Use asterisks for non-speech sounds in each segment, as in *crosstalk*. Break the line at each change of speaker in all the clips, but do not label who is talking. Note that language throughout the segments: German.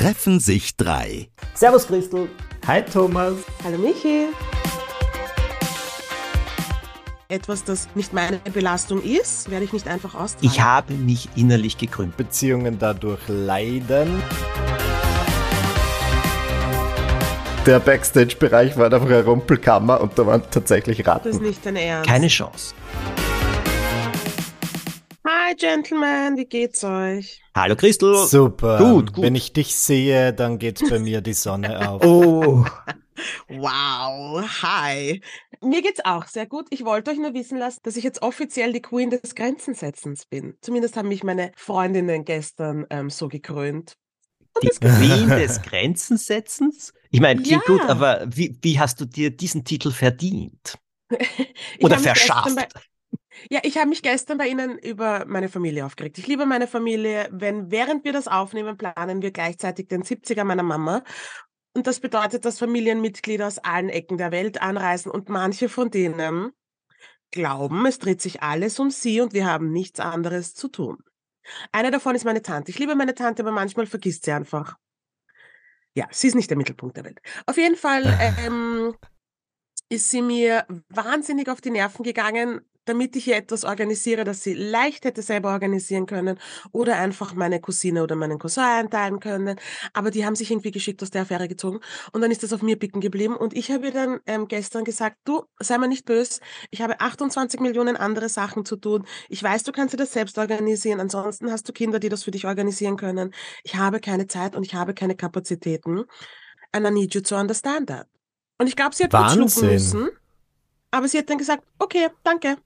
treffen sich drei.
Servus Christel. Hi Thomas.
Hallo Michi. Etwas, das nicht meine Belastung ist, werde ich nicht einfach austragen.
Ich habe mich innerlich gekrümmt.
Beziehungen dadurch leiden. Der Backstage-Bereich war einfach eine Rumpelkammer und da waren tatsächlich Ratten.
Das ist nicht dein Ernst.
Keine Chance.
Hi Gentlemen, wie geht's euch?
Hallo Christel.
Super.
Gut, gut.
Wenn ich dich sehe, dann geht bei mir die Sonne *laughs* auf.
Oh.
Wow, hi. Mir geht's auch sehr gut. Ich wollte euch nur wissen lassen, dass ich jetzt offiziell die Queen des Grenzensetzens bin. Zumindest haben mich meine Freundinnen gestern ähm, so gekrönt.
Die Queen des Grenzensetzens? Ich meine, klingt
Ja.
gut, aber wie, wie hast du dir diesen Titel verdient? *laughs*
Ich
Oder verschafft?
Bei, ja, ich habe mich gestern bei Ihnen über meine Familie aufgeregt. Ich liebe meine Familie. Wenn, während wir das aufnehmen, planen wir gleichzeitig den 70er meiner Mama. Und das bedeutet, dass Familienmitglieder aus allen Ecken der Welt anreisen und manche von denen glauben, es dreht sich alles um sie und wir haben nichts anderes zu tun. Eine davon ist meine Tante. Ich liebe meine Tante, aber manchmal vergisst sie einfach. Ja, sie ist nicht der Mittelpunkt der Welt. Auf jeden Fall *laughs* ähm, ist sie mir wahnsinnig auf die Nerven gegangen, damit ich ihr etwas organisiere, das sie leicht hätte selber organisieren können oder einfach meine Cousine oder meinen Cousin einteilen können. Aber die haben sich irgendwie geschickt aus der Affäre gezogen und dann ist das auf mir picken geblieben und ich habe ihr dann ähm, gestern gesagt, du, sei mir nicht böse, ich habe 28 Millionen andere Sachen zu tun. Ich weiß, du kannst dir das selbst organisieren, ansonsten hast du Kinder, die das für dich organisieren können. Ich habe keine Zeit und ich habe keine Kapazitäten. And I need you to understand that. Und ich glaube, sie hat kurz schlucken
Wahnsinn.
müssen. Aber sie hat dann gesagt, okay, danke.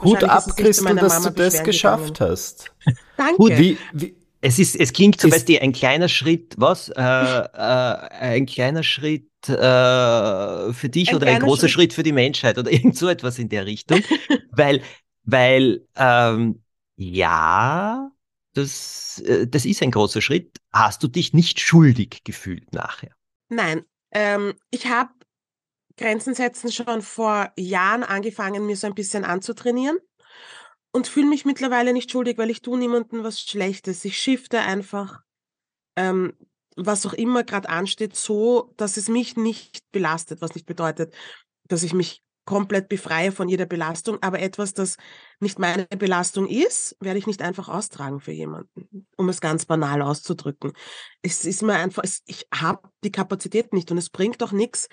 Hut ab, Christel, dass
Mama
du das geschafft
gegangen.
hast.
Danke.
Gut,
Wie, wie,
Es ist, es klingt zum
Ist-
Beispiel ein kleiner Schritt, was? Äh, äh, ein kleiner Schritt äh, für dich
Ein
oder ein großer
Schritt.
Schritt für die Menschheit oder *laughs* irgend so etwas in der Richtung. *laughs* weil, weil, ähm, ja, das, äh, das ist ein großer Schritt. Hast du dich nicht schuldig gefühlt nachher?
Nein, ähm, ich habe Grenzen setzen schon vor Jahren angefangen, mir so ein bisschen anzutrainieren und fühle mich mittlerweile nicht schuldig, weil ich tue niemandem was Schlechtes. Ich shifte einfach, ähm, was auch immer gerade ansteht, so, dass es mich nicht belastet, was nicht bedeutet, dass ich mich komplett befreie von jeder Belastung, aber etwas, das nicht meine Belastung ist, werde ich nicht einfach austragen für jemanden, um es ganz banal auszudrücken. Es ist mir einfach, es, ich habe die Kapazität nicht und es bringt doch nichts,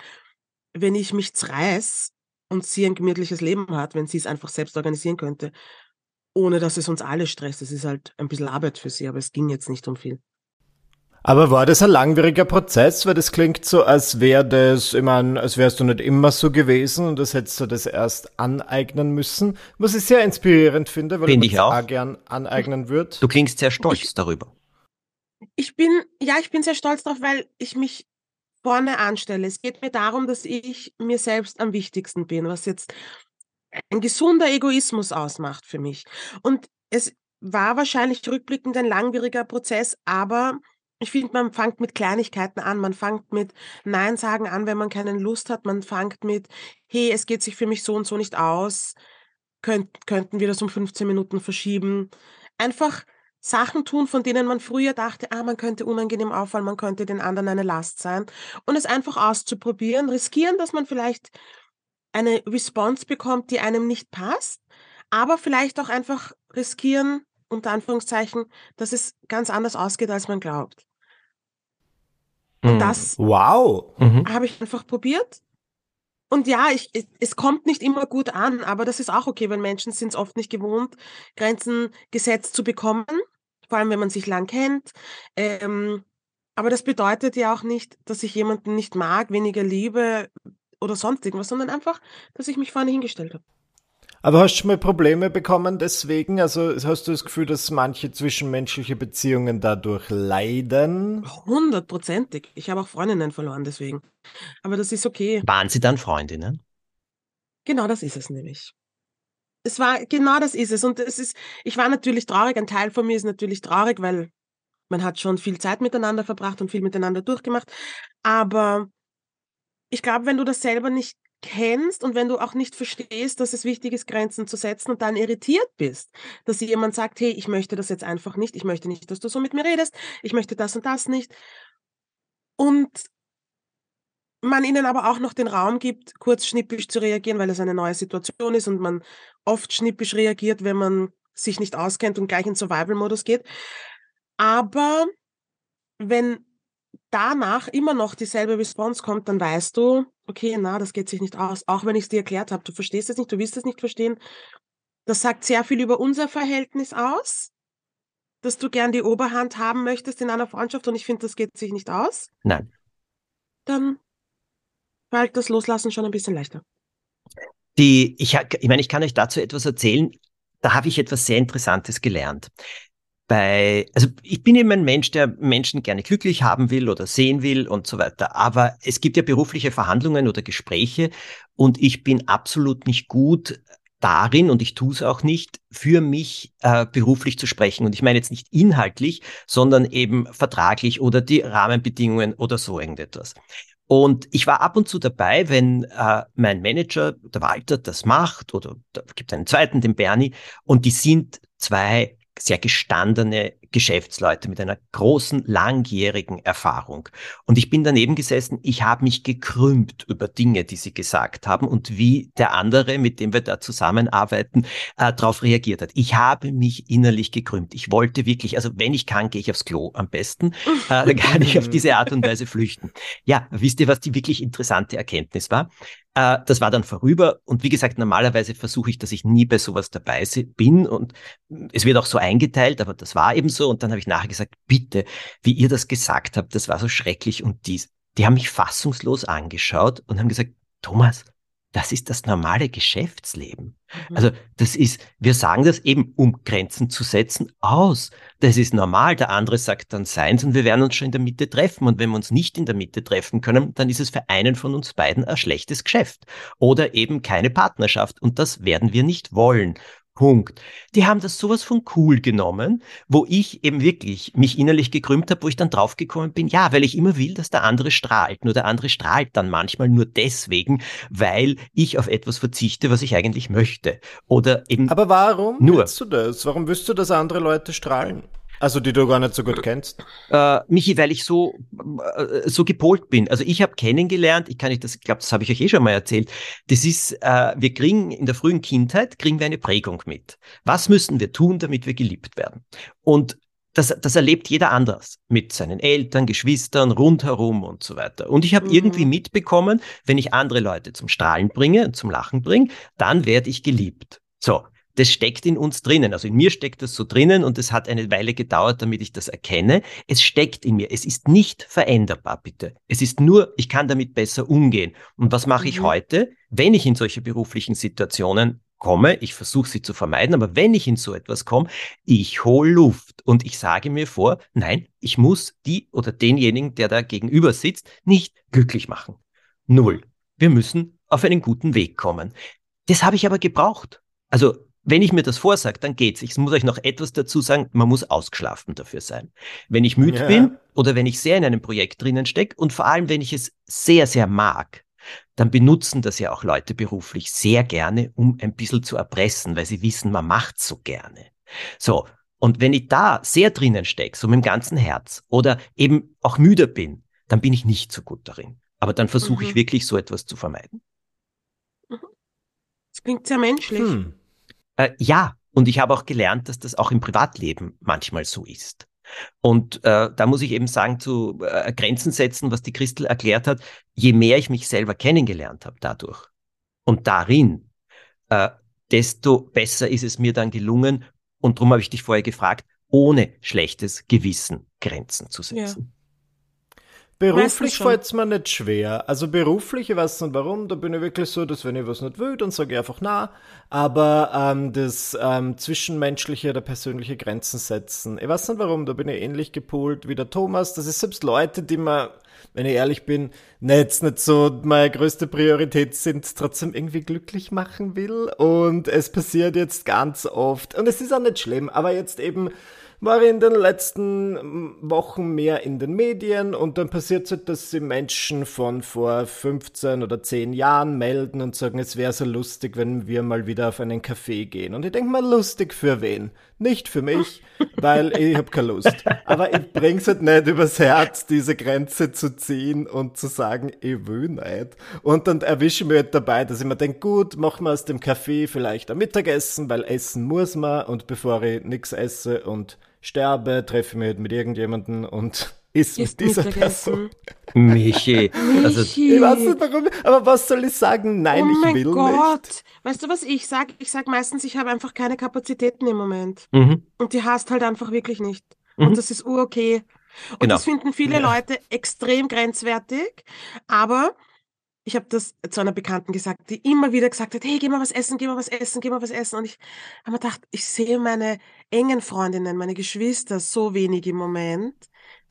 wenn ich mich zerreiß und sie ein gemütliches Leben hat, wenn sie es einfach selbst organisieren könnte, ohne dass es uns alle stresst. Es ist halt ein bisschen Arbeit für sie, aber es ging jetzt nicht um viel.
Aber war das ein langwieriger Prozess? Weil das klingt so, als wäre das, ich meine, als wärst du nicht immer so gewesen und das hättest du das erst aneignen müssen. Was ich sehr inspirierend finde, weil
Finde
ich
ich auch.
gern aneignen würde.
Du klingst sehr stolz darüber.
Ich bin, ja, ich bin sehr stolz darauf, weil ich mich vorne anstelle. Es geht mir darum, dass ich mir selbst am wichtigsten bin, was jetzt ein gesunder Egoismus ausmacht für mich. Und es war wahrscheinlich rückblickend ein langwieriger Prozess, aber ich finde, man fängt mit Kleinigkeiten an. Man fängt mit Nein sagen an, wenn man keine Lust hat. Man fängt mit, hey, es geht sich für mich so und so nicht aus. Könnt, könnten wir das um 15 Minuten verschieben? Einfach Sachen tun, von denen man früher dachte, ah, man könnte unangenehm auffallen, man könnte den anderen eine Last sein. Und es einfach auszuprobieren, riskieren, dass man vielleicht eine Response bekommt, die einem nicht passt, aber vielleicht auch einfach riskieren, unter Anführungszeichen, dass es ganz anders ausgeht, als man glaubt. Und
Mhm.
das
Wow.
Mhm.
habe ich einfach probiert. Und ja, ich, es, es kommt nicht immer gut an, aber das ist auch okay, weil Menschen sind es oft nicht gewohnt, Grenzen gesetzt zu bekommen, vor allem wenn man sich lang kennt. Ähm, aber das bedeutet ja auch nicht, dass ich jemanden nicht mag, weniger liebe oder sonst irgendwas, sondern einfach, dass ich mich vorne hingestellt habe.
Aber hast du schon mal Probleme bekommen deswegen? Also hast du das Gefühl, dass manche zwischenmenschliche Beziehungen dadurch leiden?
Hundertprozentig. Ich habe auch Freundinnen verloren deswegen. Aber das ist okay.
Waren sie dann Freundinnen?
Genau das ist es nämlich. Es war, genau das ist es. Und es ist, ich war natürlich traurig. Ein Teil von mir ist natürlich traurig, weil man hat schon viel Zeit miteinander verbracht und viel miteinander durchgemacht. Aber ich glaube, wenn du das selber nicht kennst und wenn du auch nicht verstehst, dass es wichtig ist, Grenzen zu setzen und dann irritiert bist, dass jemand sagt, hey, ich möchte das jetzt einfach nicht, ich möchte nicht, dass du so mit mir redest, ich möchte das und das nicht. Und man ihnen aber auch noch den Raum gibt, kurz schnippisch zu reagieren, weil es eine neue Situation ist und man oft schnippisch reagiert, wenn man sich nicht auskennt und gleich in Survival-Modus geht. Aber wenn danach immer noch dieselbe Response kommt, dann weißt du, okay, na, das geht sich nicht aus, auch wenn ich es dir erklärt habe. Du verstehst es nicht, du willst es nicht verstehen. Das sagt sehr viel über unser Verhältnis aus, dass du gern die Oberhand haben möchtest in einer Freundschaft und ich finde, das geht sich nicht aus.
Nein.
Dann fällt das Loslassen schon ein bisschen leichter.
Die, ich, ich meine, ich kann euch dazu etwas erzählen. Da habe ich etwas sehr Interessantes gelernt bei, also ich bin eben ein Mensch, der Menschen gerne glücklich haben will oder sehen will und so weiter. Aber es gibt ja berufliche Verhandlungen oder Gespräche und ich bin absolut nicht gut darin, und ich tue es auch nicht, für mich äh, beruflich zu sprechen. Und ich meine jetzt nicht inhaltlich, sondern eben vertraglich oder die Rahmenbedingungen oder so irgendetwas. Und ich war ab und zu dabei, wenn äh, mein Manager, der Walter, das macht, oder da gibt einen zweiten, den Bernie, und die sind zwei sehr gestandene Geschäftsleute mit einer großen, langjährigen Erfahrung. Und ich bin daneben gesessen, ich habe mich gekrümmt über Dinge, die sie gesagt haben und wie der andere, mit dem wir da zusammenarbeiten, äh, darauf reagiert hat. Ich habe mich innerlich gekrümmt. Ich wollte wirklich, also wenn ich kann, gehe ich aufs Klo am besten. *laughs* Äh, dann kann ich auf diese Art und Weise flüchten. Ja, wisst ihr, was die wirklich interessante Erkenntnis war? Äh, das war dann vorüber und wie gesagt, normalerweise versuche ich, dass ich nie bei sowas dabei bin und es wird auch so eingeteilt, aber das war eben so und dann habe ich nachher gesagt, bitte, wie ihr das gesagt habt, das war so schrecklich und dies. Die haben mich fassungslos angeschaut und haben gesagt, Thomas, das ist das normale Geschäftsleben. Mhm. Also das ist, wir sagen das eben, um Grenzen zu setzen, aus. Das ist normal. Der andere sagt dann seins und wir werden uns schon in der Mitte treffen. Und wenn wir uns nicht in der Mitte treffen können, dann ist es für einen von uns beiden ein schlechtes Geschäft oder eben keine Partnerschaft. Und das werden wir nicht wollen. Punkt. Die haben das sowas von cool genommen, wo ich eben wirklich mich innerlich gekrümmt habe, wo ich dann draufgekommen bin, ja, weil ich immer will, dass der andere strahlt. Nur der andere strahlt dann manchmal nur deswegen, weil ich auf etwas verzichte, was ich eigentlich möchte. Oder eben.
Aber warum nur. willst du das? Warum willst du, dass andere Leute strahlen? Also die du gar nicht so gut kennst?
Äh, Michi, weil ich so, äh, so gepolt bin. Also ich habe kennengelernt, ich kann nicht das, ich glaube, das habe ich euch eh schon mal erzählt. Das ist, äh, wir kriegen in der frühen Kindheit, kriegen wir eine Prägung mit. Was müssen wir tun, damit wir geliebt werden? Und das, das erlebt jeder anders mit seinen Eltern, Geschwistern, rundherum und so weiter. Und ich habe mhm. irgendwie mitbekommen, wenn ich andere Leute zum Strahlen bringe, zum Lachen bringe, dann werde ich geliebt. So, das steckt in uns drinnen. Also in mir steckt das so drinnen und es hat eine Weile gedauert, damit ich das erkenne. Es steckt in mir. Es ist nicht veränderbar, bitte. Es ist nur, ich kann damit besser umgehen. Und was mache ich mhm. heute, wenn ich in solche beruflichen Situationen komme, ich versuche sie zu vermeiden, aber wenn ich in so etwas komme, ich hole Luft und ich sage mir vor, nein, ich muss die oder denjenigen, der da gegenüber sitzt, nicht glücklich machen. Null. Wir müssen auf einen guten Weg kommen. Das habe ich aber gebraucht. Also wenn ich mir das vorsage, dann geht's. Ich muss euch noch etwas dazu sagen, man muss ausgeschlafen dafür sein. Wenn ich müde ja. bin oder wenn ich sehr in einem Projekt drinnen stecke und vor allem, wenn ich es sehr, sehr mag, dann benutzen das ja auch Leute beruflich sehr gerne, um ein bisschen zu erpressen, weil sie wissen, man macht so gerne. So. Und wenn ich da sehr drinnen stecke, so mit dem ganzen Herz oder eben auch müde bin, dann bin ich nicht so gut darin. Aber dann versuche mhm. ich wirklich so etwas zu vermeiden.
Mhm. Das klingt sehr menschlich. Hm.
Äh, ja, und ich habe auch gelernt, dass das auch im Privatleben manchmal so ist. Und äh, da muss ich eben sagen, zu äh, Grenzen setzen, was die Christel erklärt hat, je mehr ich mich selber kennengelernt habe dadurch und darin, äh, desto besser ist es mir dann gelungen, und darum habe ich dich vorher gefragt, ohne schlechtes Gewissen Grenzen zu setzen.
Beruflich fällt es mir nicht schwer. Also beruflich, ich weiß nicht warum, da bin ich wirklich so, dass wenn ich was nicht will, dann sage ich einfach na. Aber ähm, das ähm, zwischenmenschliche oder persönliche Grenzen setzen, ich weiß nicht warum, da bin ich ähnlich gepolt wie der Thomas. Das ist selbst Leute, die mir, wenn ich ehrlich bin, nicht, nicht so meine größte Priorität sind, trotzdem irgendwie glücklich machen will. Und es passiert jetzt ganz oft. Und es ist auch nicht schlimm, aber jetzt eben war in den letzten mm, Wochen mehr in den Medien und dann passiert es halt, dass sie Menschen von vor 15 oder 10 Jahren melden und sagen, es wäre so lustig, wenn wir mal wieder auf einen Café gehen. Und ich denke mal, lustig für wen? Nicht für mich, weil ich habe keine Lust. Aber ich bring's halt nicht übers Herz, diese Grenze zu ziehen und zu sagen, ich will nicht. Und dann erwische ich mich halt dabei, dass ich mir denke, gut, machen wir aus dem Café vielleicht ein Mittagessen, weil essen muss man und bevor ich nichts esse und sterbe, treffe ich mich halt mit irgendjemandem und ist mit dieser Person.
Michi.
Also, ich weiß nicht warum, aber was soll ich sagen? Nein, oh ich will Gott. nicht.
Weißt du, was ich sage? Ich sage meistens, ich habe einfach keine Kapazitäten im Moment. Mhm. Und die hast halt einfach wirklich nicht. Mhm. Und das ist okay. Und genau. das finden viele ja. Leute extrem grenzwertig. Aber ich habe das zu einer Bekannten gesagt, die immer wieder gesagt hat, hey, geh mal was essen, geh mal was essen, geh mal was essen. Und ich habe mir gedacht, ich sehe meine engen Freundinnen, meine Geschwister so wenig im Moment.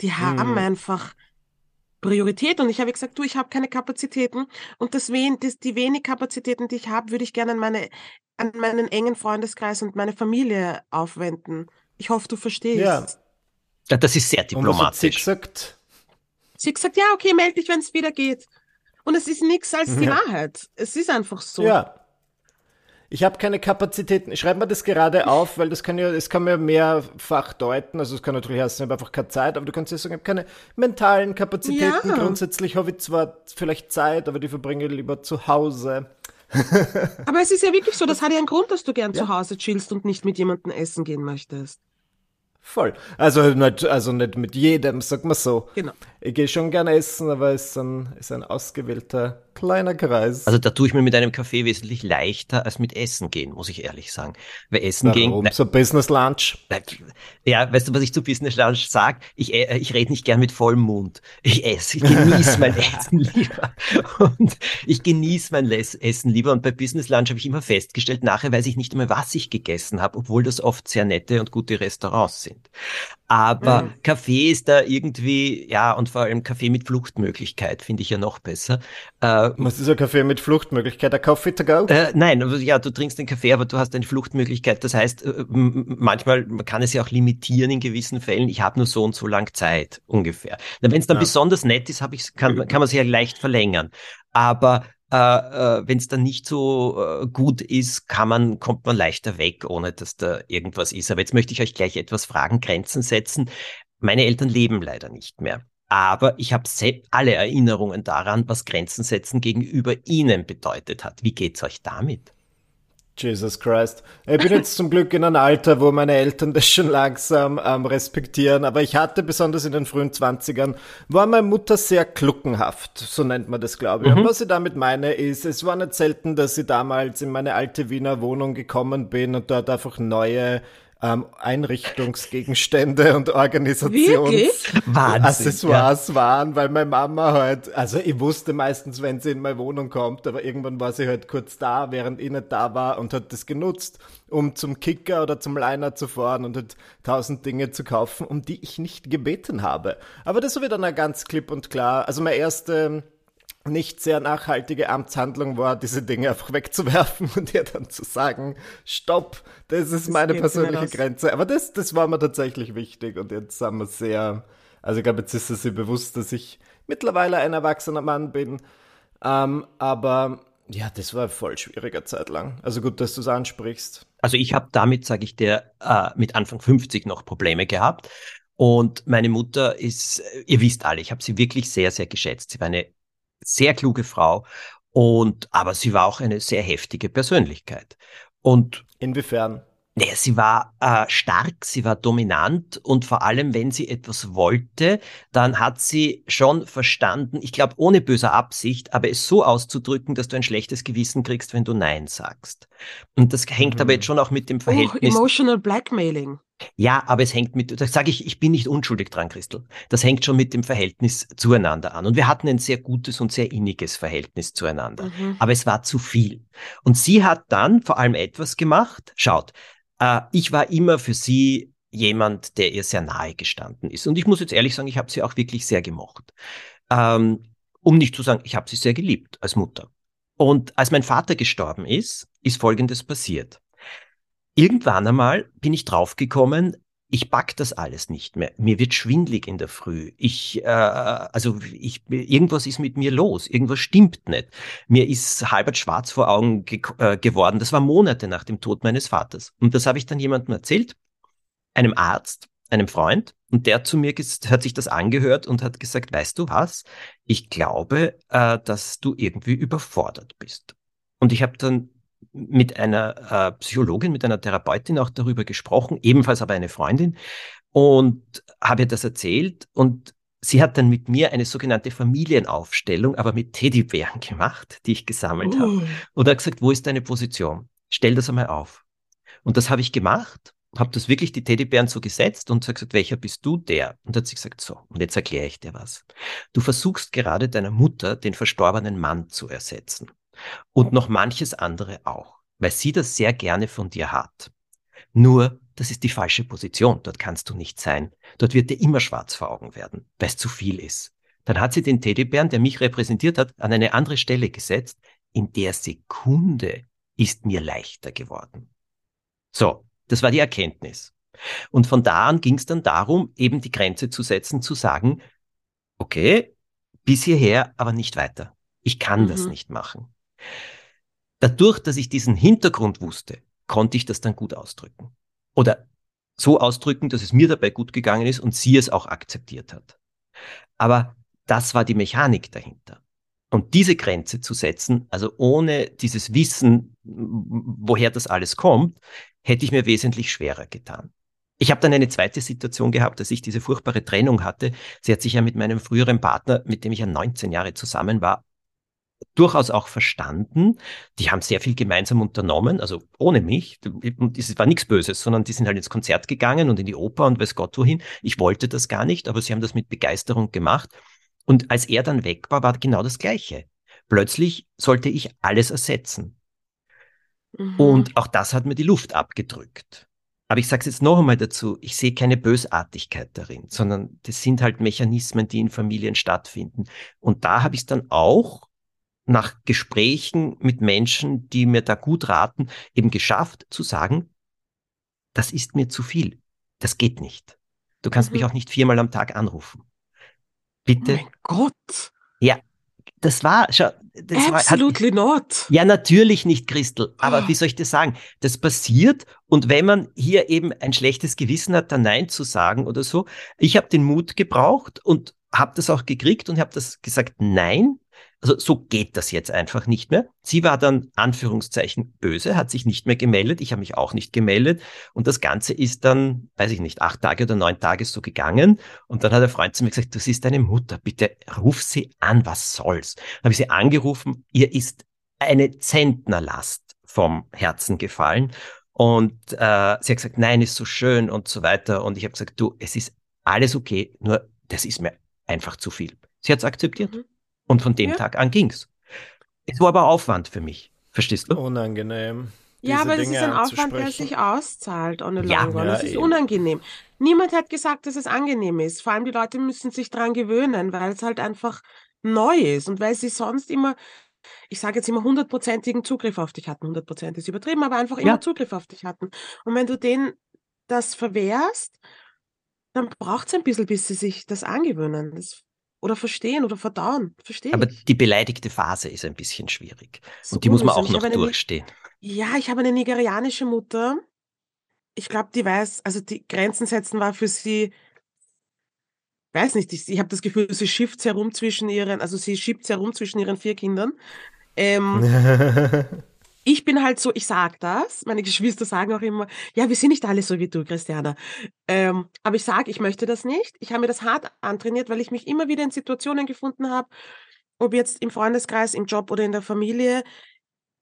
Die haben mhm. einfach Priorität. Und ich habe gesagt, du, ich habe keine Kapazitäten. Und das, wen, das, die wenig Kapazitäten, die ich habe, würde ich gerne an, meine, an meinen engen Freundeskreis und meine Familie aufwenden. Ich hoffe, du verstehst.
Ja. Das ist sehr diplomatisch.
sie gesagt?
Sie hat gesagt, ja, okay, melde dich, wenn es wieder geht. Und es ist nichts als die ja. Wahrheit. Es ist einfach so.
Ja. Ich habe keine Kapazitäten. Ich schreibe mir das gerade auf, weil das kann ja, es kann mir mehrfach deuten. Also es kann natürlich heißen, ich habe einfach keine Zeit, aber du kannst ja sagen, ich habe keine mentalen Kapazitäten. Ja. Grundsätzlich habe ich zwar vielleicht Zeit, aber die verbringe ich lieber zu Hause.
aber es ist ja wirklich so, das hat ja einen Grund, dass du gern *laughs* ja. zu Hause chillst und nicht mit jemandem essen gehen möchtest.
Voll. Also nicht, also nicht mit jedem, sag mal so.
Genau.
Ich gehe schon gerne essen, aber es ist ein, ist ein ausgewählter kleiner Kreis.
Also da tue ich mir mit einem Kaffee wesentlich leichter als mit Essen gehen, muss ich ehrlich sagen. Weil Essen
Warum? gehen. So Business Lunch.
Ja, weißt du, was ich zu Business Lunch sage? Ich, äh, ich rede nicht gern mit vollem Mund. Ich esse, ich genieße mein *laughs* Essen lieber. Und ich genieße mein Essen lieber. Und bei Business Lunch habe ich immer festgestellt, nachher weiß ich nicht mehr, was ich gegessen habe, obwohl das oft sehr nette und gute Restaurants sind. Aber mhm. Kaffee ist da irgendwie, ja, und vor allem Kaffee mit Fluchtmöglichkeit finde ich ja noch besser.
Äh, Was ist ein Kaffee mit Fluchtmöglichkeit? Ein Coffee to go?
Äh, nein, ja, du trinkst den Kaffee, aber du hast eine Fluchtmöglichkeit. Das heißt, äh, manchmal, man kann es ja auch limitieren in gewissen Fällen. Ich habe nur so und so lang Zeit, ungefähr. Wenn es dann ja. besonders nett ist, ich, kann, kann man es ja leicht verlängern. Aber äh, äh, wenn es dann nicht so äh, gut ist, kann man, kommt man leichter weg, ohne dass da irgendwas ist. Aber jetzt möchte ich euch gleich etwas fragen, Grenzen setzen. Meine Eltern leben leider nicht mehr. Aber ich habe alle Erinnerungen daran, was Grenzen setzen gegenüber ihnen bedeutet hat. Wie geht's euch damit?
Jesus Christ. Ich bin jetzt zum Glück in einem Alter, wo meine Eltern das schon langsam ähm, respektieren, aber ich hatte besonders in den frühen Zwanzigern, war meine Mutter sehr kluckenhaft, so nennt man das, glaube ich. Mhm. Und was ich damit meine, ist, es war nicht selten, dass ich damals in meine alte Wiener Wohnung gekommen bin und dort einfach neue ähm, Einrichtungsgegenstände und Organisationsaccessoires ja. waren, weil meine Mama halt, also ich wusste meistens, wenn sie in meine Wohnung kommt, aber irgendwann war sie halt kurz da, während ich nicht da war und hat das genutzt, um zum Kicker oder zum Liner zu fahren und halt tausend Dinge zu kaufen, um die ich nicht gebeten habe. Aber das war wieder dann ganz klipp und klar. Also meine erste nicht sehr nachhaltige Amtshandlung war, diese Dinge einfach wegzuwerfen und ihr dann zu sagen, stopp, das ist das meine persönliche Grenze. Aber das, das war mir tatsächlich wichtig und jetzt sind wir sehr, also ich glaube, jetzt ist es sich bewusst, dass ich mittlerweile ein erwachsener Mann bin. Ähm, aber ja, das war voll schwieriger Zeit lang. Also gut, dass du es ansprichst.
Also ich habe damit, sage ich dir, äh, mit Anfang 50 noch Probleme gehabt. Und meine Mutter ist, ihr wisst alle, ich habe sie wirklich sehr, sehr geschätzt. Sie war eine sehr kluge Frau. Und, aber sie war auch eine sehr heftige Persönlichkeit. Und
inwiefern?
Naja, sie war äh, stark, sie war dominant und vor allem, wenn sie etwas wollte, dann hat sie schon verstanden, ich glaube ohne böser Absicht, aber es so auszudrücken, dass du ein schlechtes Gewissen kriegst, wenn du Nein sagst. Und das hängt mhm. aber jetzt schon auch mit dem Verhältnis.
Oh, emotional Blackmailing.
Ja, aber es hängt mit, das sage ich, ich bin nicht unschuldig dran, Christel. Das hängt schon mit dem Verhältnis zueinander an. Und wir hatten ein sehr gutes und sehr inniges Verhältnis zueinander. Mhm. Aber es war zu viel. Und sie hat dann vor allem etwas gemacht. Schaut, äh, ich war immer für sie jemand, der ihr sehr nahe gestanden ist. Und ich muss jetzt ehrlich sagen, ich habe sie auch wirklich sehr gemocht. Ähm, um nicht zu sagen, ich habe sie sehr geliebt als Mutter. Und als mein Vater gestorben ist, ist Folgendes passiert. Irgendwann einmal bin ich draufgekommen, ich pack das alles nicht mehr. Mir wird schwindlig in der Früh. Ich, äh, also ich, irgendwas ist mit mir los. Irgendwas stimmt nicht. Mir ist halbert schwarz vor Augen ge äh, geworden. Das war Monate nach dem Tod meines Vaters. Und das habe ich dann jemandem erzählt, einem Arzt, einem Freund. Und der zu mir hat sich das angehört und hat gesagt, weißt du was? Ich glaube, äh, dass du irgendwie überfordert bist. Und ich habe dann mit einer äh, Psychologin, mit einer Therapeutin auch darüber gesprochen, ebenfalls aber eine Freundin, und habe ihr das erzählt. Und sie hat dann mit mir eine sogenannte Familienaufstellung, aber mit Teddybären gemacht, die ich gesammelt uh. habe. Und hat gesagt, wo ist deine Position? Stell das einmal auf. Und das habe ich gemacht, habe das wirklich die Teddybären so gesetzt und gesagt, welcher bist du der? Und hat sie gesagt, so, und jetzt erkläre ich dir was. Du versuchst gerade deiner Mutter den verstorbenen Mann zu ersetzen und noch manches andere auch, weil sie das sehr gerne von dir hat. Nur, das ist die falsche Position, dort kannst du nicht sein. Dort wird dir immer schwarz vor Augen werden, weil es zu viel ist. Dann hat sie den Teddybären, der mich repräsentiert hat, an eine andere Stelle gesetzt. In der Sekunde ist mir leichter geworden. So, das war die Erkenntnis. Und von da an ging es dann darum, eben die Grenze zu setzen, zu sagen, okay, bis hierher, aber nicht weiter. Ich kann mhm. das nicht machen. Dadurch, dass ich diesen Hintergrund wusste, konnte ich das dann gut ausdrücken. Oder so ausdrücken, dass es mir dabei gut gegangen ist und sie es auch akzeptiert hat. Aber das war die Mechanik dahinter. Und diese Grenze zu setzen, also ohne dieses Wissen, woher das alles kommt, hätte ich mir wesentlich schwerer getan. Ich habe dann eine zweite Situation gehabt, dass ich diese furchtbare Trennung hatte. Sie hat sich ja mit meinem früheren Partner, mit dem ich ja 19 Jahre zusammen war, durchaus auch verstanden. Die haben sehr viel gemeinsam unternommen, also ohne mich. Es war nichts Böses, sondern die sind halt ins Konzert gegangen und in die Oper und weiß Gott wohin. Ich wollte das gar nicht, aber sie haben das mit Begeisterung gemacht. Und als er dann weg war, war genau das Gleiche. Plötzlich sollte ich alles ersetzen. Mhm. Und auch das hat mir die Luft abgedrückt. Aber ich sage es jetzt noch einmal dazu, ich sehe keine Bösartigkeit darin, sondern das sind halt Mechanismen, die in Familien stattfinden. Und da habe ich es dann auch nach Gesprächen mit Menschen, die mir da gut raten, eben geschafft zu sagen, das ist mir zu viel. Das geht nicht. Du kannst mhm. mich auch nicht viermal am Tag anrufen. Bitte.
Oh mein Gott.
Ja, das war, schau, das
Absolutely war, hat, not.
Ja, natürlich nicht, Christel. Aber oh. wie soll ich das sagen? Das passiert und wenn man hier eben ein schlechtes Gewissen hat, da Nein zu sagen oder so. Ich habe den Mut gebraucht und habe das auch gekriegt und habe das gesagt, nein, also so geht das jetzt einfach nicht mehr. Sie war dann Anführungszeichen böse, hat sich nicht mehr gemeldet. Ich habe mich auch nicht gemeldet. Und das Ganze ist dann, weiß ich nicht, acht Tage oder neun Tage so gegangen. Und dann hat der Freund zu mir gesagt, du siehst deine Mutter, bitte ruf sie an, was soll's. Dann habe ich sie angerufen, ihr ist eine Zentnerlast vom Herzen gefallen. Und äh, sie hat gesagt, nein, ist so schön und so weiter. Und ich habe gesagt, du, es ist alles okay, nur das ist mir einfach zu viel. Sie hat es akzeptiert. Mhm. Und von dem ja. Tag an ging's. Es war aber Aufwand für mich. Verstehst du?
Unangenehm.
Ja, aber Dinge das ist ein Aufwand, der sich auszahlt on a ja, long run. Ja, das ist eben. unangenehm. Niemand hat gesagt, dass es angenehm ist. Vor allem die Leute müssen sich daran gewöhnen, weil es halt einfach neu ist und weil sie sonst immer, ich sage jetzt immer hundertprozentigen Zugriff auf dich hatten. Hundertprozentig ist übertrieben, aber einfach immer ja. Zugriff auf dich hatten. Und wenn du denen das verwehrst, dann braucht es ein bisschen, bis sie sich das angewöhnen. Das oder verstehen oder verdauen. Verstehe
Aber die beleidigte Phase ist ein bisschen schwierig. Und die muss man auch noch durchstehen.
Ja, ich habe eine nigerianische Mutter. Ich glaube, die weiß, also die Grenzen setzen war für sie, weiß nicht, ich, ich habe das Gefühl, sie schifft herum zwischen ihren, also sie schiebt herum zwischen ihren vier Kindern. Ähm, *laughs* ich bin halt so, ich sag das, meine Geschwister sagen auch immer, ja, wir sind nicht alle so wie du, Christiana. Ähm, aber ich sage, ich möchte das nicht. Ich habe mir das hart antrainiert, weil ich mich immer wieder in Situationen gefunden habe, ob jetzt im Freundeskreis, im Job oder in der Familie,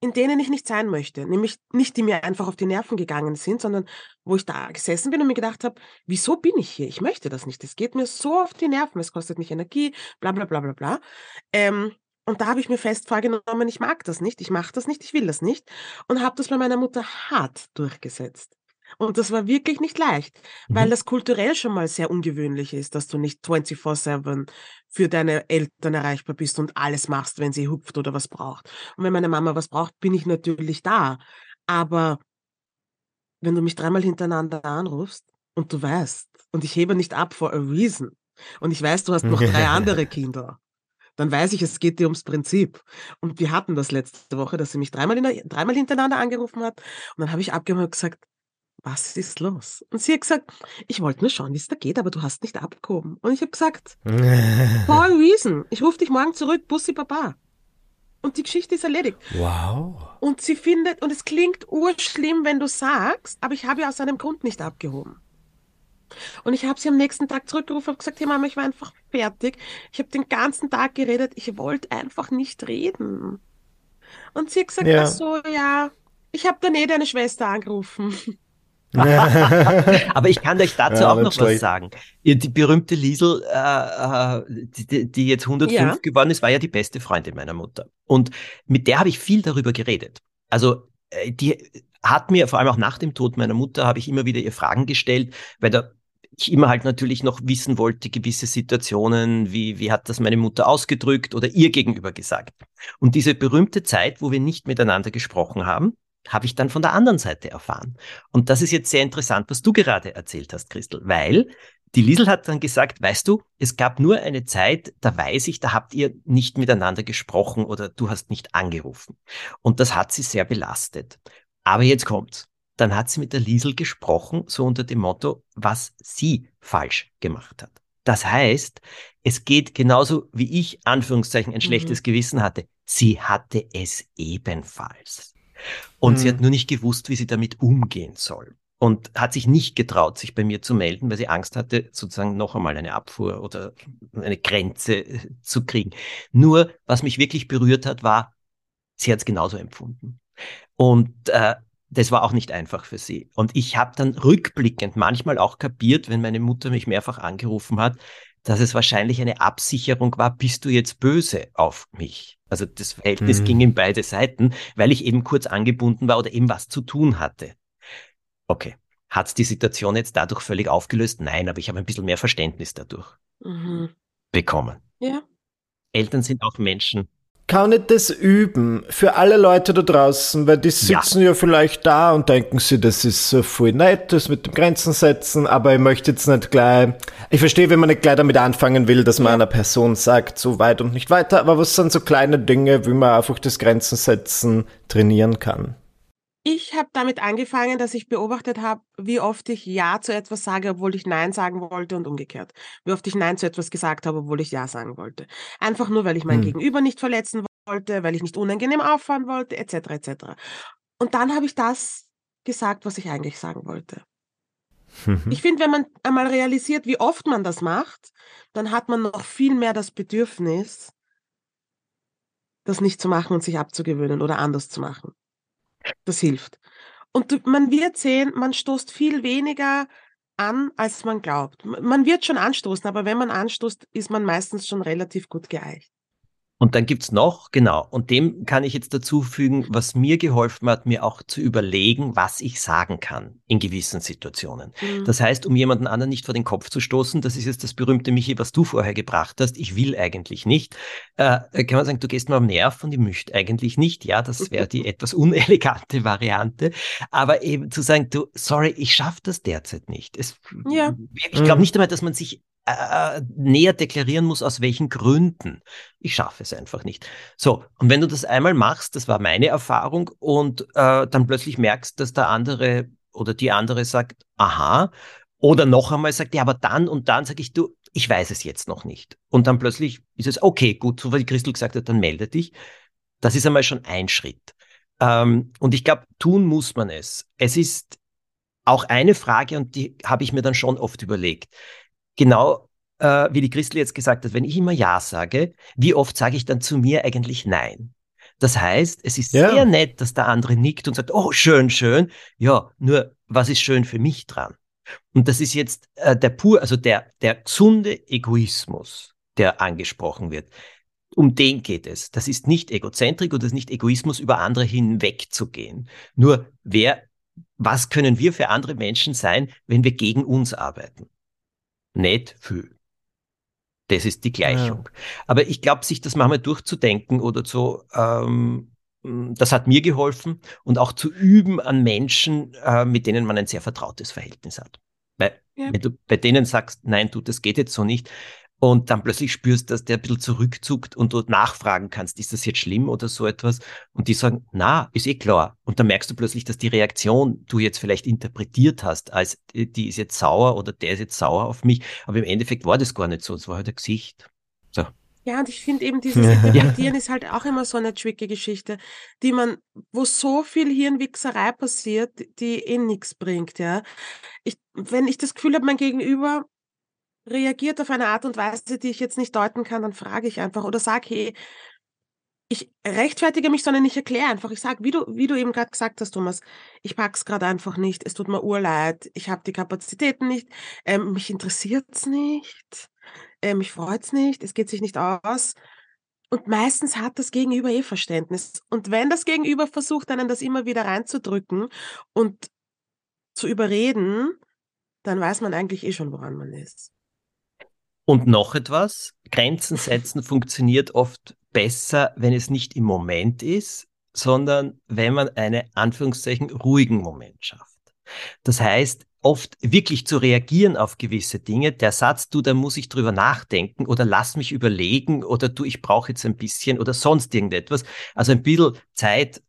in denen ich nicht sein möchte. Nämlich nicht, die mir einfach auf die Nerven gegangen sind, sondern wo ich da gesessen bin und mir gedacht habe, wieso bin ich hier? Ich möchte das nicht. Es geht mir so auf die Nerven. Es kostet mich Energie, bla bla bla bla bla. Ähm, und da habe ich mir fest vorgenommen, ich mag das nicht, ich mache das nicht, ich will das nicht und habe das bei meiner Mutter hart durchgesetzt. Und das war wirklich nicht leicht, mhm. weil das kulturell schon mal sehr ungewöhnlich ist, dass du nicht 24/7 für deine Eltern erreichbar bist und alles machst, wenn sie hupft oder was braucht. Und wenn meine Mama was braucht, bin ich natürlich da. Aber wenn du mich dreimal hintereinander anrufst, Und du weißt, und ich hebe nicht ab for a reason. Und ich weiß, du hast noch drei *laughs* andere Kinder. Dann weiß ich, es geht dir ums Prinzip. Und wir hatten das letzte Woche, dass sie mich dreimal, der, dreimal hintereinander angerufen hat. Und dann habe ich abgehört und gesagt, was ist los? Und sie hat gesagt, ich wollte nur schauen, wie es da geht, aber du hast nicht abgehoben. Und ich habe gesagt, *laughs* for a reason. Ich rufe dich morgen zurück, Bussi Papa. Und die Geschichte ist erledigt.
Wow.
Und sie findet, und es klingt urschlimm, wenn du sagst, aber ich habe ja aus einem Grund nicht abgehoben. Und ich habe sie am nächsten Tag zurückgerufen und gesagt, hey Mama, ich war einfach fertig. Ich habe den ganzen Tag geredet, ich wollte einfach nicht reden. Und sie hat gesagt, ja. ach so, ja, ich habe dann eh deine Schwester angerufen. *laughs*
Aber ich kann euch dazu ja, auch noch was sagen. Die berühmte Liesel, äh, äh die, die, jetzt 105 ja. geworden ist, war ja die beste Freundin meiner Mutter. Und mit der habe ich viel darüber geredet. Also äh, die hat mir, vor allem auch nach dem Tod meiner Mutter, habe ich immer wieder ihr Fragen gestellt, weil da ich immer halt natürlich noch wissen wollte, gewisse Situationen, wie, wie hat das meine Mutter ausgedrückt oder ihr gegenüber gesagt. Und diese berühmte Zeit, wo wir nicht miteinander gesprochen haben, habe ich dann von der anderen Seite erfahren. Und das ist jetzt sehr interessant, was du gerade erzählt hast, Christel, weil die Liesel hat dann gesagt, weißt du, es gab nur eine Zeit, da weiß ich, da habt ihr nicht miteinander gesprochen oder du hast nicht angerufen. Und das hat sie sehr belastet. Aber jetzt kommt's. Dann hat sie mit der Liesel gesprochen, so unter dem Motto, was sie falsch gemacht hat. Das heißt, es geht genauso wie ich, Anführungszeichen, ein mhm. schlechtes Gewissen hatte. Sie hatte es ebenfalls. Und mhm. sie hat nur nicht gewusst, wie sie damit umgehen soll. Und hat sich nicht getraut, sich bei mir zu melden, weil sie Angst hatte, sozusagen noch einmal eine Abfuhr oder eine Grenze äh, zu kriegen. Nur, was mich wirklich berührt hat, war, sie hat es genauso empfunden. Und äh, das war auch nicht einfach für sie. Und ich habe dann rückblickend manchmal auch kapiert, wenn meine Mutter mich mehrfach angerufen hat, dass es wahrscheinlich eine Absicherung war, bist du jetzt böse auf mich? Also das Verhältnis mhm. ging in beide Seiten, weil ich eben kurz angebunden war oder eben was zu tun hatte. Okay. Hat die Situation jetzt dadurch völlig aufgelöst? Nein, aber ich habe ein bisschen mehr Verständnis dadurch mhm. bekommen.
Ja.
Eltern sind auch Menschen
kann ich das üben für alle Leute da draußen, weil die sitzen ja, ja vielleicht da und denken sie, das ist so voll nett, das mit dem Grenzen setzen, aber ich möchte jetzt nicht gleich, ich verstehe, wenn man nicht gleich damit anfangen will, dass man einer Person sagt, so weit und nicht weiter, aber was sind so kleine Dinge, wie man einfach das Grenzen setzen trainieren kann?
Ich habe damit angefangen, dass ich beobachtet habe, wie oft ich Ja zu etwas sage, obwohl ich Nein sagen wollte und umgekehrt. Wie oft ich Nein zu etwas gesagt habe, obwohl ich Ja sagen wollte. Einfach nur, weil ich mein hm. Gegenüber nicht verletzen wollte, weil ich nicht unangenehm auffahren wollte, etc. etc. Und dann habe ich das gesagt, was ich eigentlich sagen wollte. Ich finde, wenn man einmal realisiert, wie oft man das macht, dann hat man noch viel mehr das Bedürfnis, das nicht zu machen und sich abzugewöhnen oder anders zu machen. Das hilft. Und man wird sehen, man stoßt viel weniger an, als man glaubt. Man wird schon anstoßen, aber wenn man anstoßt, ist man meistens schon relativ gut geeicht.
Und dann gibt's noch, genau, und dem kann ich jetzt dazu fügen, was mir geholfen hat, mir auch zu überlegen, was ich sagen kann in gewissen Situationen. Mhm. Das heißt, um jemanden anderen nicht vor den Kopf zu stoßen, das ist jetzt das berühmte Michi, was du vorher gebracht hast, ich will eigentlich nicht, äh, kann man sagen, du gehst mir am Nerv und ich möchte eigentlich nicht, ja, das wäre die *laughs* etwas unelegante Variante, aber eben zu sagen, du, sorry, ich schaffe das derzeit nicht. Es, ja. Ich glaube mhm. nicht einmal, dass man sich äh, näher deklarieren muss, aus welchen Gründen. Ich schaffe es einfach nicht. So, und wenn du das einmal machst, das war meine Erfahrung, und äh, dann plötzlich merkst, dass der andere oder die andere sagt, aha, oder noch einmal sagt, ja, aber dann und dann sage ich, du, ich weiß es jetzt noch nicht. Und dann plötzlich ist es, okay, gut, so wie Christel gesagt hat, dann melde dich. Das ist einmal schon ein Schritt. Ähm, und ich glaube, tun muss man es. Es ist auch eine Frage, und die habe ich mir dann schon oft überlegt genau äh, wie die Christel jetzt gesagt hat, wenn ich immer Ja sage, wie oft sage ich dann zu mir eigentlich Nein? Das heißt, es ist ja. sehr nett, dass der andere nickt und sagt, oh, schön, schön. Ja, nur was ist schön für mich dran? Und das ist jetzt äh, der pur, also der, der gesunde Egoismus, der angesprochen wird. Um den geht es. Das ist nicht Egozentrik und das ist nicht Egoismus, über andere hinwegzugehen. Nur wer, was können wir für andere Menschen sein, wenn wir gegen uns arbeiten? Nicht viel. Das ist die Gleichung. Ja. Aber ich glaube, sich das manchmal durchzudenken oder so, ähm, das hat mir geholfen und auch zu üben an Menschen, äh, mit denen man ein sehr vertrautes Verhältnis hat. Weil Ja. Wenn du bei denen sagst, nein, du, das geht jetzt so nicht, und dann plötzlich spürst, dass der ein bisschen zurückzuckt und du nachfragen kannst, ist das jetzt schlimm oder so etwas? Und die sagen, na, ist eh klar. Und dann merkst du plötzlich, dass die Reaktion du jetzt vielleicht interpretiert hast, als die ist jetzt sauer oder der ist jetzt sauer auf mich. Aber im Endeffekt war das gar nicht so. Es war halt ein Gesicht. So.
Ja, und ich finde eben dieses *laughs* Interpretieren ist halt auch immer so eine tricky Geschichte, die man, wo so viel Hirnwichserei passiert, die eh nichts bringt, ja. Ich, wenn ich das Gefühl habe, mein Gegenüber reagiert auf eine Art und Weise, die ich jetzt nicht deuten kann, dann frage ich einfach oder sage, hey, ich rechtfertige mich, sondern ich erkläre einfach. Ich sage, wie du, wie du eben gerade gesagt hast, Thomas, ich pack's gerade einfach nicht. Es tut mir urleid. Ich habe die Kapazitäten nicht. Ähm, mich interessiert's nicht. Ähm, mich freut's nicht. Es geht sich nicht aus. Und meistens hat das Gegenüber eh Verständnis. Und wenn das Gegenüber versucht, einen das immer wieder reinzudrücken und zu überreden, dann weiß man eigentlich eh schon, woran man ist.
Und noch etwas, Grenzen setzen funktioniert oft besser, wenn es nicht im Moment ist, sondern wenn man einen Anführungszeichen ruhigen Moment schafft. Das heißt, oft wirklich zu reagieren auf gewisse Dinge. Der Satz, du, da muss ich drüber nachdenken oder lass mich überlegen oder du, ich brauche jetzt ein bisschen oder sonst irgendetwas. Also ein bisschen Zeit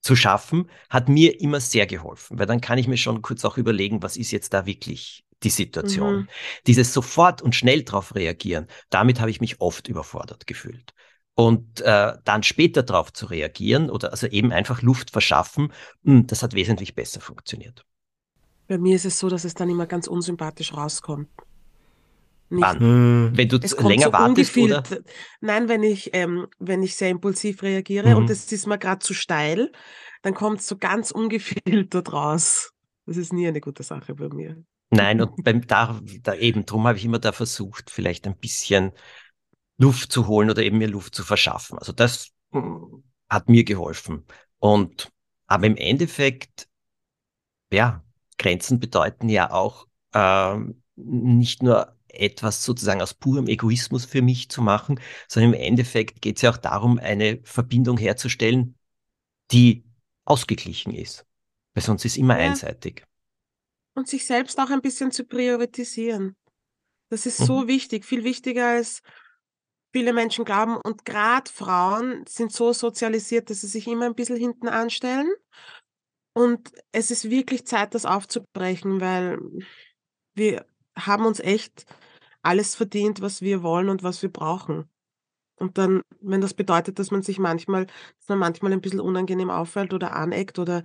zu schaffen, hat mir immer sehr geholfen, weil dann kann ich mir schon kurz auch überlegen, was ist jetzt da wirklich die Situation. Mhm. Dieses sofort und schnell darauf reagieren, damit habe ich mich oft überfordert gefühlt. Und äh, dann später darauf zu reagieren oder also eben einfach Luft verschaffen, mh, hm, das hat wesentlich besser funktioniert.
Bei mir ist es so, dass es dann immer ganz unsympathisch rauskommt.
Nicht, Wann? Wenn du länger so wartest oder?
Nein, wenn ich ähm, wenn ich sehr impulsiv reagiere mhm. und es ist mir gerade zu steil, dann kommt es so ganz *laughs* ungefiltert raus. Das ist nie eine gute Sache bei mir.
Nein, und beim da, da eben drum habe ich immer da versucht, vielleicht ein bisschen Luft zu holen oder eben mir Luft zu verschaffen. Also das hm, hat mir geholfen. Und aber im Endeffekt, ja, Grenzen bedeuten ja auch ähm, nicht nur etwas sozusagen aus purem Egoismus für mich zu machen, sondern im Endeffekt geht es ja auch darum, eine Verbindung herzustellen, die ausgeglichen ist. Weil sonst ist immer ja. einseitig
und sich selbst auch ein bisschen zu priorisieren. Das ist so mhm. wichtig, viel wichtiger als viele Menschen glauben. Und gerade Frauen sind so sozialisiert, dass sie sich immer ein bisschen hinten anstellen. Und es ist wirklich Zeit, das aufzubrechen, weil wir haben uns echt alles verdient, was wir wollen und was wir brauchen. Und dann, wenn das bedeutet, dass man sich manchmal, dass man manchmal ein bisschen unangenehm auffällt oder aneckt oder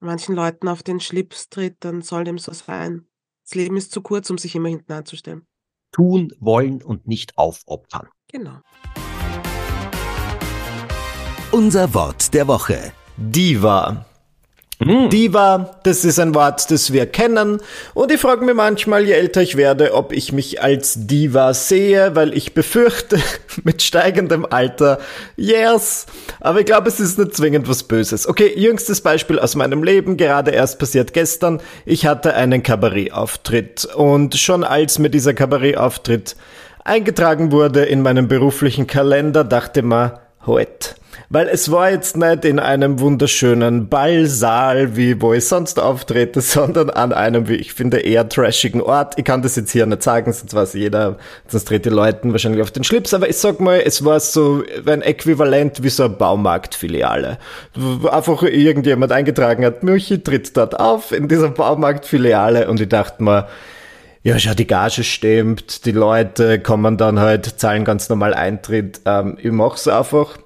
manchen Leuten auf den Schlips tritt, dann soll dem so sein. Das Leben ist zu kurz, um sich immer hinten anzustellen.
Tun, wollen und nicht aufopfern.
Genau.
Unser Wort der Woche.
Diva. Mhm. Diva, das ist ein Wort, das wir kennen. Und ich frage mich manchmal, je älter ich werde, ob ich mich als Diva sehe, weil ich befürchte, *laughs* mit steigendem Alter, yes. Aber ich glaube, es ist nicht zwingend was Böses. Okay, jüngstes Beispiel aus meinem Leben, gerade erst passiert gestern. Ich hatte einen Kabarettauftritt. Und schon als mir dieser Kabarettauftritt eingetragen wurde in meinem beruflichen Kalender, dachte man, heute weil es war jetzt nicht in einem wunderschönen Ballsaal, wie wo ich sonst auftrete, *laughs* sondern an einem, wie ich finde, eher trashigen Ort. Ich kann das jetzt hier nicht sagen, sonst weiß jeder, sonst dreht die Leuten wahrscheinlich auf den Schlips, aber ich sag mal, es war so ein Äquivalent wie so eine Baumarktfiliale. Einfach irgendjemand eingetragen hat, Milchi tritt dort auf in dieser Baumarktfiliale und ich dachte mir, ja, schau, die Gage stimmt, die Leute kommen dann halt, zahlen ganz normal Eintritt. Ähm, ich mach's einfach.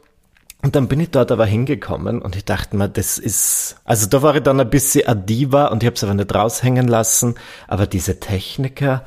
Und dann bin ich dort aber hingekommen und ich dachte mir, das ist, also da war ich dann ein bisschen a Diva und ich habe es aber nicht raushängen lassen, aber diese Techniker,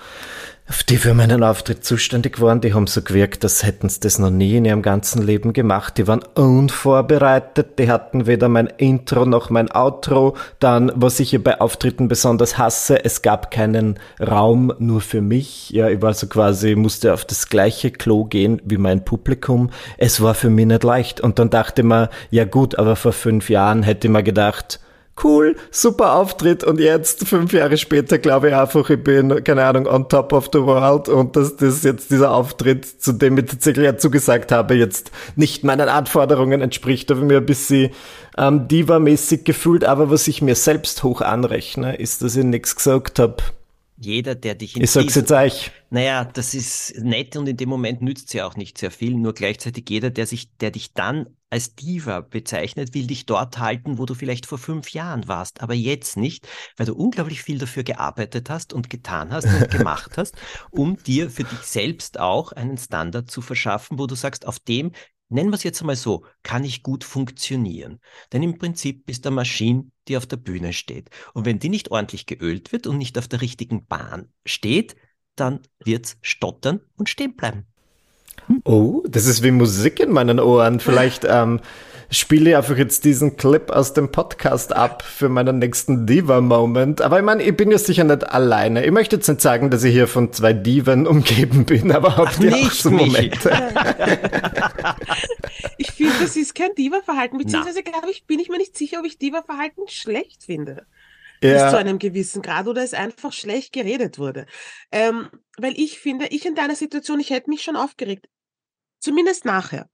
die für meinen Auftritt zuständig waren, die haben so gewirkt, als hätten sie das noch nie in ihrem ganzen Leben gemacht. Die waren unvorbereitet, die hatten weder mein Intro noch mein Outro. Dann, was ich hier bei Auftritten besonders hasse, es gab keinen Raum nur für mich. Ja, ich war so quasi, musste auf das gleiche Klo gehen wie mein Publikum. Es war für mich nicht leicht. Und dann dachte man, ja gut, aber vor fünf Jahren hätte man gedacht, cool, super Auftritt und jetzt, fünf Jahre später, glaube ich einfach, ich bin, keine Ahnung, on top of the world und dass das jetzt dieser Auftritt, zu dem ich tatsächlich ja zugesagt habe, jetzt nicht meinen Anforderungen entspricht, habe ich mir ein bisschen ähm, Diva-mäßig gefühlt, aber was ich mir selbst hoch anrechne, ist, dass ich nichts gesagt habe,
jeder, der dich
in Ich sag's jetzt euch.
Naja, das ist nett und in dem Moment nützt sie auch nicht sehr viel. Nur gleichzeitig jeder, der sich, der dich dann als Diva bezeichnet, will dich dort halten, wo du vielleicht vor fünf Jahren warst, aber jetzt nicht, weil du unglaublich viel dafür gearbeitet hast und getan hast und gemacht *laughs* hast, um dir für dich selbst auch einen Standard zu verschaffen, wo du sagst, auf dem nennen wir es jetzt einmal so, kann ich gut funktionieren. Denn im Prinzip bist du eine Maschine, die auf der Bühne steht. Und wenn die nicht ordentlich geölt wird und nicht auf der richtigen Bahn steht, dann wird's stottern und stehen bleiben.
Oh, das ist wie Musik in meinen Ohren. Vielleicht *laughs* ähm, spiele ich einfach jetzt diesen Clip aus dem Podcast ab für meinen nächsten Diva-Moment. Aber ich meine, ich bin ja sicher nicht alleine. Ich möchte jetzt nicht sagen, dass ich hier von zwei Diven umgeben bin, aber habt ihr auch so Momente? *laughs*
ich finde, das ist kein Diva-Verhalten, beziehungsweise glaube ich, bin ich mir nicht sicher, ob ich Diva-Verhalten schlecht finde. Ja. Bis zu einem gewissen Grad oder es einfach schlecht geredet wurde. Ähm, weil ich finde, ich in deiner Situation, ich hätte mich schon aufgeregt. Zumindest nachher.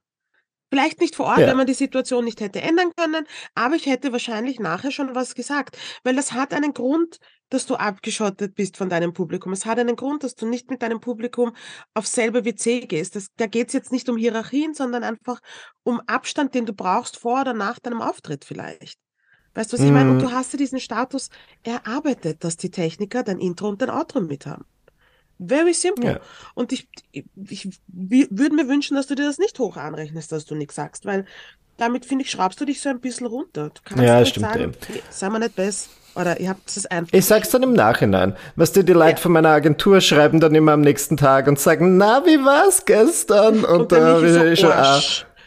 Vielleicht nicht vor Ort, ja. wenn man die Situation nicht hätte ändern können, aber ich hätte wahrscheinlich nachher schon was gesagt, weil das hat einen Grund, dass du abgeschottet bist von deinem Publikum. Es hat einen Grund, dass du nicht mit deinem Publikum auf selbe WC gehst. Das, da geht es jetzt nicht um Hierarchien, sondern einfach um Abstand, den du brauchst vor oder nach deinem Auftritt vielleicht. Weißt du, was ich meine? Und mhm. du hast dir diesen Status erarbeitet, dass die Techniker dein Intro und dein Outro mit haben. Very simple. Ja. Und ich, ich, ich würde mir wünschen, dass du dir das nicht hoch anrechnest, dass du nichts sagst, weil damit, finde ich, schraubst du dich so ein bisschen runter. Du kannst
ja, nicht stimmt.
sagen, nee, sei mal nicht besser. Oder ihr habt es einfach.
Ich sag's dann im Nachhinein. Was dir die Leute ja. von meiner Agentur schreiben dann immer am nächsten Tag und sagen, na, wie war's gestern? *laughs* Und, und da habe ich schon, ah,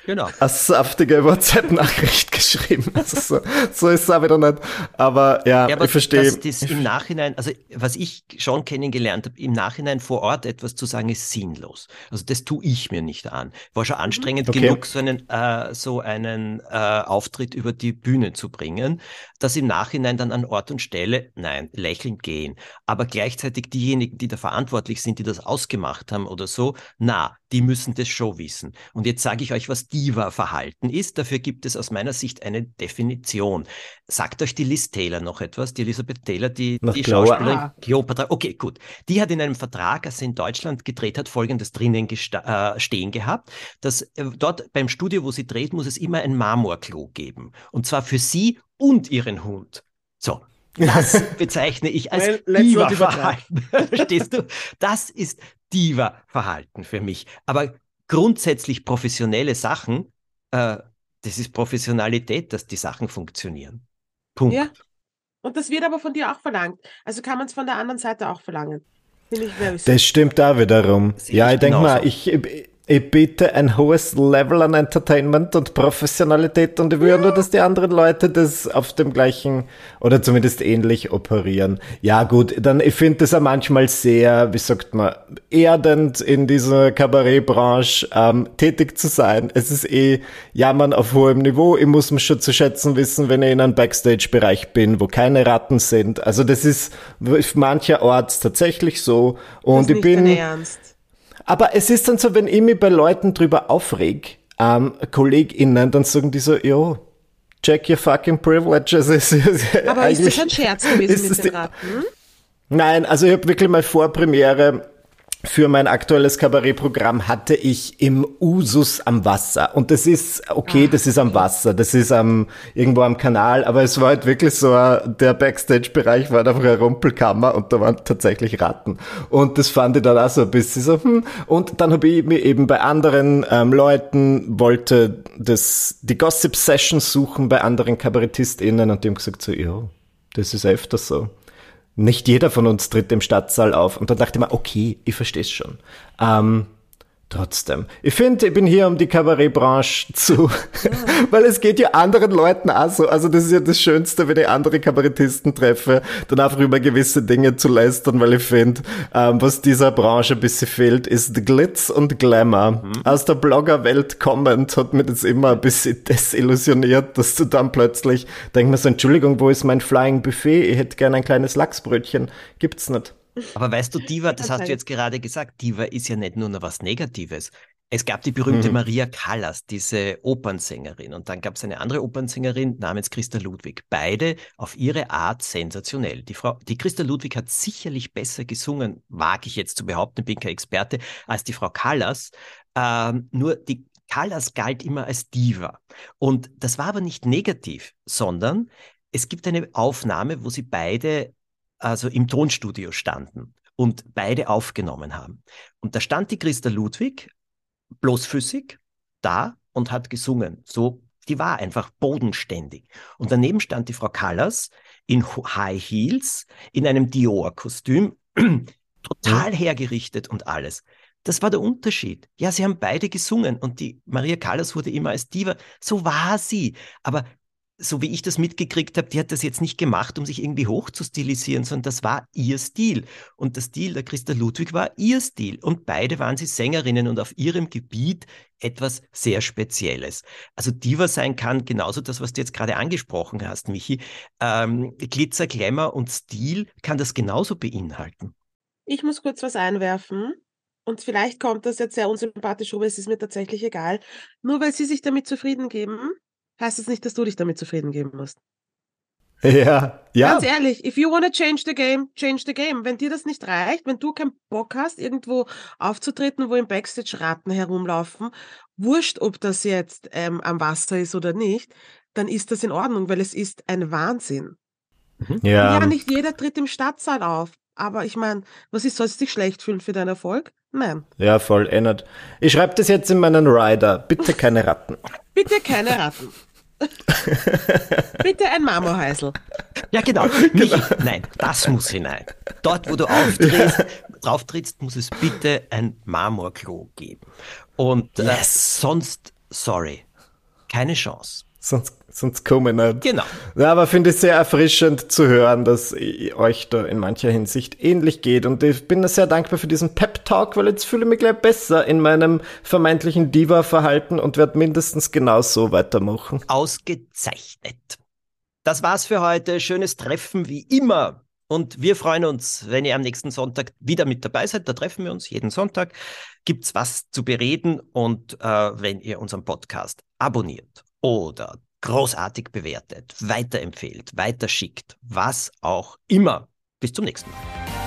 Genau. Eine saftige WhatsApp-Nachricht *laughs* geschrieben. Also so, so ist es auch wieder nicht. Aber ja, ja aber ich verstehe.
Das, das im Nachhinein, also was ich schon kennengelernt habe, im Nachhinein vor Ort etwas zu sagen, ist sinnlos. Also das tue ich mir nicht an. War schon anstrengend okay. genug, so einen, äh, so einen äh, Auftritt über die Bühne zu bringen, dass im Nachhinein dann an Ort und Stelle, nein, lächelnd gehen. Aber gleichzeitig diejenigen, die da verantwortlich sind, die das ausgemacht haben oder so, na, die müssen das schon wissen. Und jetzt sage ich euch, was Diva-Verhalten ist. Dafür gibt es aus meiner Sicht eine Definition. Sagt euch die Liz Taylor noch etwas? Die Elisabeth Taylor, die, die Schauspielerin ah. Cleopatra. Okay, gut. Die hat in einem Vertrag, als sie in Deutschland gedreht hat, folgendes drinnen äh, stehen gehabt, dass äh, dort beim Studio, wo sie dreht, muss es immer ein Marmorklo geben. Und zwar für sie und ihren Hund. So, das *laughs* bezeichne ich als Diva-Verhalten. *laughs* Verstehst du? Das ist Diva-Verhalten für mich. Aber grundsätzlich professionelle Sachen, äh, das ist Professionalität, dass die Sachen funktionieren. Punkt. Ja.
Und das wird aber von dir auch verlangt. Also kann man es von der anderen Seite auch verlangen.
Das stimmt da wiederum. Ja, ich denke mal, ich, ich biete ein hohes Level an Entertainment und Professionalität und ich will ja. nur, dass die anderen Leute das auf dem gleichen oder zumindest ähnlich operieren. Ja gut, dann ich finde das ja manchmal sehr, wie sagt man, erdend in dieser Kabarettbranche ähm, tätig zu sein. Es ist eh Jammern auf hohem Niveau. Ich muss mich schon zu schätzen wissen, wenn ich in einem Backstage-Bereich bin, wo keine Ratten sind. Also das ist mancherorts tatsächlich so und ich bin... Ernst aber es ist dann so, wenn ich mich bei Leuten drüber aufreg, ähm, KollegInnen, dann sagen die so, ja, check your fucking privileges. *laughs*
Aber ist das ein Scherz gewesen *laughs* mit den Raten?
Nein, also ich habe wirklich mal vor Premiere für mein aktuelles Kabarettprogramm hatte ich im Usus am Wasser. Und das ist, okay, ah, das ist am Wasser, das ist am, irgendwo am Kanal, aber es war halt wirklich so, der Backstage-Bereich war einfach eine Rumpelkammer und da waren tatsächlich Ratten. Und das fand ich dann auch so ein bisschen so, hm. Und dann habe ich mir eben bei anderen ähm, Leuten, wollte das, die Gossip-Session suchen bei anderen KabarettistInnen und die haben gesagt so, ja, das ist öfters so nicht jeder von uns tritt im Stadtsaal auf. Und dann dachte ich mir, okay, ich verstehe es schon. Ähm, Trotzdem. Ich finde, ich bin hier, um die Kabarettbranche zu, ja. *laughs* weil es geht ja anderen Leuten auch so. Also das ist ja das Schönste, wenn ich andere Kabarettisten treffe, dann einfach über gewisse Dinge zu lästern, weil ich finde, ähm, was dieser Branche ein bisschen fehlt, ist Glitz und Glamour. Mhm. Aus der Bloggerwelt kommend hat mir das immer ein bisschen *laughs* desillusioniert, dass du dann plötzlich denkst so, Entschuldigung, wo ist mein Flying Buffet? Ich hätte gerne ein kleines Lachsbrötchen. Gibt's nicht.
Aber weißt du, Diva, das hast du jetzt gerade gesagt, Diva ist ja nicht nur noch was Negatives. Es gab die berühmte
Mhm.
Maria Callas, diese Opernsängerin. Und dann gab es eine andere Opernsängerin namens Christa Ludwig. Beide auf ihre Art sensationell. Die Frau, die Christa Ludwig hat sicherlich besser gesungen, wage ich jetzt zu behaupten, bin kein Experte, als die Frau Callas. Ähm, nur die Callas galt immer als Diva. Und das war aber nicht negativ, sondern es gibt eine Aufnahme, wo sie beide also im Tonstudio standen und beide aufgenommen haben. Und da stand die Christa Ludwig bloßfüßig da und hat gesungen. So, die war einfach bodenständig. Und daneben stand die Frau Callas in High Heels, in einem Dior-Kostüm, *clears throat* total hergerichtet und alles. Das war der Unterschied. Ja, sie haben beide gesungen und die Maria Callas wurde immer als Diva. So war sie. Aber so wie ich das mitgekriegt habe, die hat das jetzt nicht gemacht, um sich irgendwie hoch zu stilisieren, sondern das war ihr Stil. Und der Stil der Christa Ludwig war ihr Stil. Und beide waren sie Sängerinnen und auf ihrem Gebiet etwas sehr Spezielles. Also Diva sein kann genauso das, was du jetzt gerade angesprochen hast, Michi. Ähm, Glitzer, Glamour und Stil kann das genauso beinhalten.
Ich muss kurz was einwerfen. Und vielleicht kommt das jetzt sehr unsympathisch rüber, es ist mir tatsächlich egal. Nur weil sie sich damit zufrieden geben, heißt das nicht, dass du dich damit zufrieden geben musst.
Ja, ja.
Ganz ehrlich, if you wanna change the game, change the game. Wenn dir das nicht reicht, wenn du keinen Bock hast, irgendwo aufzutreten, wo im Backstage Ratten herumlaufen, wurscht, ob das jetzt ähm, am Wasser ist oder nicht, dann ist das in Ordnung, weil es ist ein Wahnsinn.
Ja,
Ja, nicht jeder tritt im Stadtsaal auf. Aber ich meine, was ist, sollst du dich schlecht fühlen für deinen Erfolg? Nein.
ja, voll ändert. Ich schreibe das jetzt in meinen Rider. Bitte keine Ratten. *laughs*
Bitte keine Ratten. *laughs* Bitte ein Marmorhäusl.
Ja, genau. *laughs* Michi, nein, das muss hinein. Dort, wo du auftrittst, drauftrittst, muss es bitte ein Marmorklo geben. Und äh,
Yes.
sonst, sorry, keine Chance.
Sonst, sonst kommen nicht.
Genau.
Ja, aber finde ich sehr erfrischend zu hören, dass euch da in mancher Hinsicht ähnlich geht. Und ich bin sehr dankbar für diesen Pep-Talk, weil jetzt fühle ich mich gleich besser in meinem vermeintlichen Diva-Verhalten und werde mindestens genau so weitermachen.
Ausgezeichnet. Das war's für heute. Schönes Treffen wie immer. Und wir freuen uns, wenn ihr am nächsten Sonntag wieder mit dabei seid. Da treffen wir uns jeden Sonntag. Gibt's was zu bereden und äh, wenn ihr unseren Podcast abonniert oder großartig bewertet, weiterempfehlt, weiterschickt, was auch immer. Bis zum nächsten Mal.